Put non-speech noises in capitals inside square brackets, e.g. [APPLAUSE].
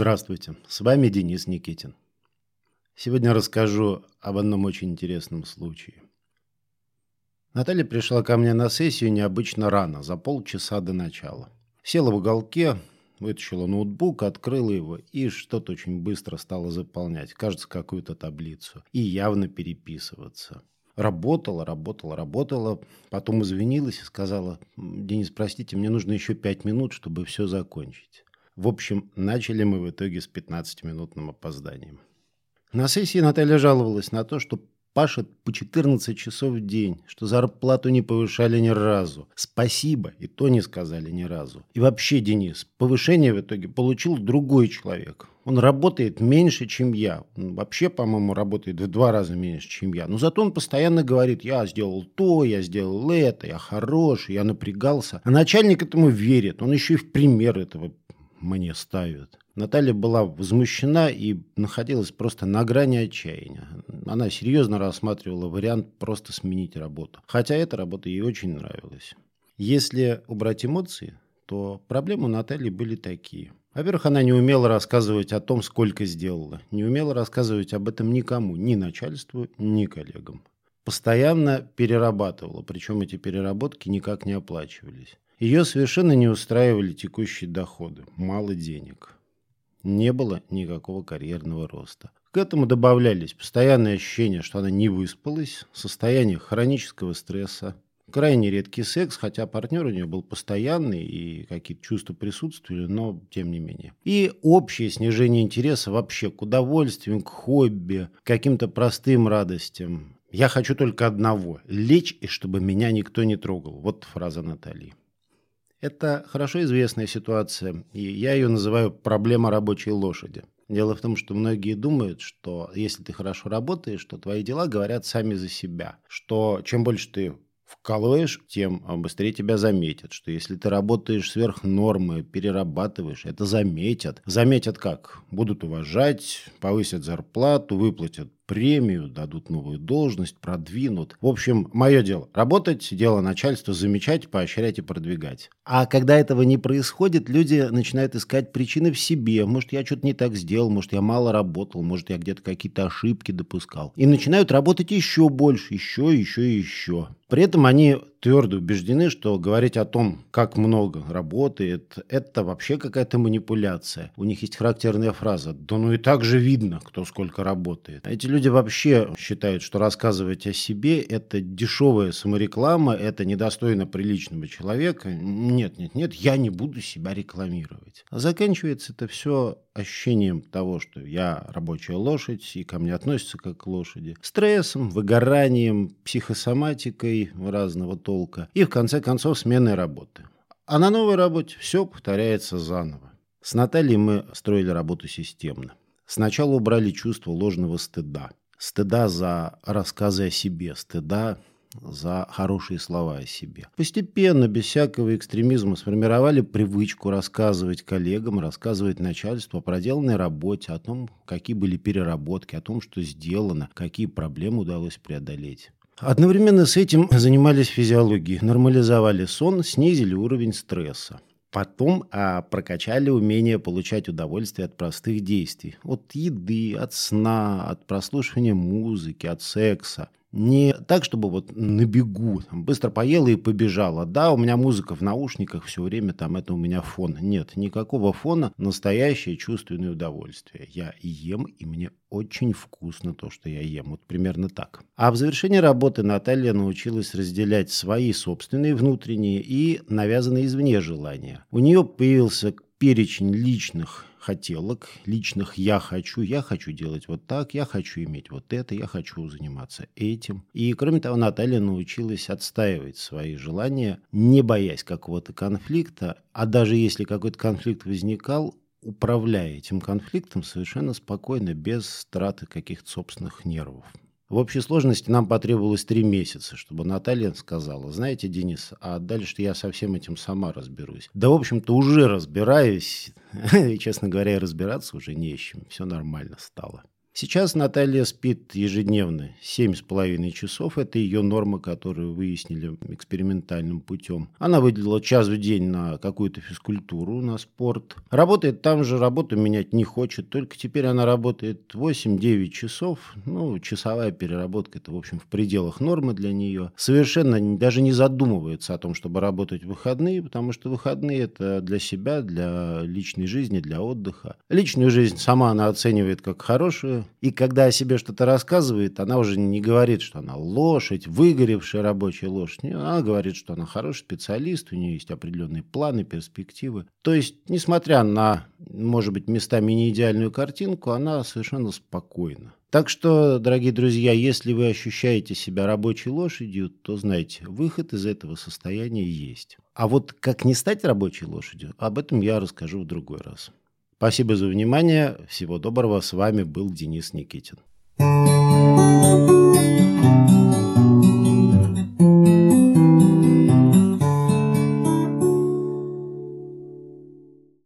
Здравствуйте, с вами Денис Никитин. Сегодня расскажу об одном очень интересном случае. Наталья пришла ко мне на сессию необычно рано, за полчаса до начала. Села в уголке, вытащила ноутбук, открыла его и что-то очень быстро стала заполнять, кажется, какую-то таблицу, и явно переписываться. Работала, работала, работала, потом извинилась и сказала, «Денис, простите, мне нужно еще пять минут, чтобы все закончить». В общем, начали мы в итоге с 15-минутным опозданием. На сессии Наталья жаловалась на то, что пашет по 14 часов в день, что зарплату не повышали ни разу. Спасибо, и то не сказали ни разу. И вообще, Денис, повышение в итоге получил другой человек. Он работает меньше, чем я. Он вообще, по-моему, работает в два раза меньше, чем я. Но зато он постоянно говорит, я сделал то, я сделал это, я хороший, я напрягался. А начальник этому верит. Он еще и в пример этого мне ставят. Наталья была возмущена и находилась просто на грани отчаяния. Она серьезно рассматривала вариант просто сменить работу. Хотя эта работа ей очень нравилась. Если убрать эмоции, то проблемы у Натальи были такие. Во-первых, она не умела рассказывать о том, сколько сделала. Не умела рассказывать об этом никому, ни начальству, ни коллегам. Постоянно перерабатывала, причем эти переработки никак не оплачивались. Ее совершенно не устраивали текущие доходы, мало денег. Не было никакого карьерного роста. К этому добавлялись постоянные ощущения, что она не выспалась, состояние хронического стресса, крайне редкий секс, хотя партнер у нее был постоянный и какие-то чувства присутствовали, но тем не менее. И общее снижение интереса вообще к удовольствиям, к хобби, к каким-то простым радостям. «Я хочу только одного – лечь, и чтобы меня никто не трогал». Вот фраза Натальи. Это хорошо известная ситуация, и я ее называю «проблема рабочей лошади». Дело в том, что многие думают, что если ты хорошо работаешь, то твои дела говорят сами за себя, что чем больше ты вкалываешь, тем быстрее тебя заметят. Что если ты работаешь сверх нормы, перерабатываешь, это заметят. Заметят как? Будут уважать, повысят зарплату, выплатят премию, дадут новую должность, продвинут. В общем, мое дело – работать, дело начальства – замечать, поощрять и продвигать. А когда этого не происходит, люди начинают искать причины в себе. Может, я что-то не так сделал, может, я мало работал, может, я где-то какие-то ошибки допускал. И начинают работать еще больше, еще, еще и еще. При этом они твердо убеждены, что говорить о том, как много работает, это вообще какая-то манипуляция. У них есть характерная фраза «да ну и так же видно, кто сколько работает». Эти люди вообще считают, что рассказывать о себе – это дешевая самореклама, это недостойно приличного человека. Нет, нет, нет, я не буду себя рекламировать. А заканчивается это все ощущением того, что я рабочая лошадь, и ко мне относятся как к лошади, стрессом, выгоранием, психосоматикой разного толка и, в конце концов, сменой работы. А на новой работе все повторяется заново. С Натальей мы строили работу системно. Сначала убрали чувство ложного стыда. Стыда за рассказы о себе, стыда за хорошие слова о себе. Постепенно, без всякого экстремизма, сформировали привычку рассказывать коллегам, рассказывать начальству о проделанной работе, о том, какие были переработки, о том, что сделано, какие проблемы удалось преодолеть. Одновременно с этим занимались физиологией, нормализовали сон, снизили уровень стресса. Потом а, прокачали умение получать удовольствие от простых действий. От еды, от сна, от прослушивания музыки, от секса. Не так, чтобы вот на бегу, там, быстро поела и побежала. Да, у меня музыка в наушниках все время, там это у меня фон. Нет, никакого фона, настоящее чувственное удовольствие. Я ем, и мне очень вкусно то, что я ем. Вот примерно так. А в завершении работы Наталья научилась разделять свои собственные внутренние и навязанные извне желания. У нее появился перечень личных хотелок, личных «я хочу», «я хочу делать вот так», «я хочу иметь вот это», «я хочу заниматься этим». И, кроме того, Наталья научилась отстаивать свои желания, не боясь какого-то конфликта, а даже если какой-то конфликт возникал, управляя этим конфликтом совершенно спокойно, без траты каких-то собственных нервов. В общей сложности нам потребовалось три месяца, чтобы Наталья сказала, знаете, Денис, а дальше я со всем этим сама разберусь. Да, в общем-то, уже разбираюсь, [LAUGHS] и, честно говоря, разбираться уже не с чем, все нормально стало. Сейчас Наталья спит ежедневно 7,5 часов. Это ее норма, которую выяснили экспериментальным путем. Она выделила час в день на какую-то физкультуру, на спорт. Работает там же, работу менять не хочет. Только теперь она работает 8-9 часов. Ну, часовая переработка, это, в общем, в пределах нормы для нее. Совершенно даже не задумывается о том, чтобы работать в выходные, потому что выходные это для себя, для личной жизни, для отдыха. Личную жизнь сама она оценивает как хорошую, и когда о себе что-то рассказывает, она уже не говорит, что она лошадь, выгоревшая рабочая лошадь. Она говорит, что она хороший специалист, у нее есть определенные планы, перспективы. То есть, несмотря на, может быть, местами не идеальную картинку, она совершенно спокойна. Так что, дорогие друзья, если вы ощущаете себя рабочей лошадью, то знайте, выход из этого состояния есть. А вот как не стать рабочей лошадью, об этом я расскажу в другой раз. Спасибо за внимание. Всего доброго. С вами был Денис Никитин.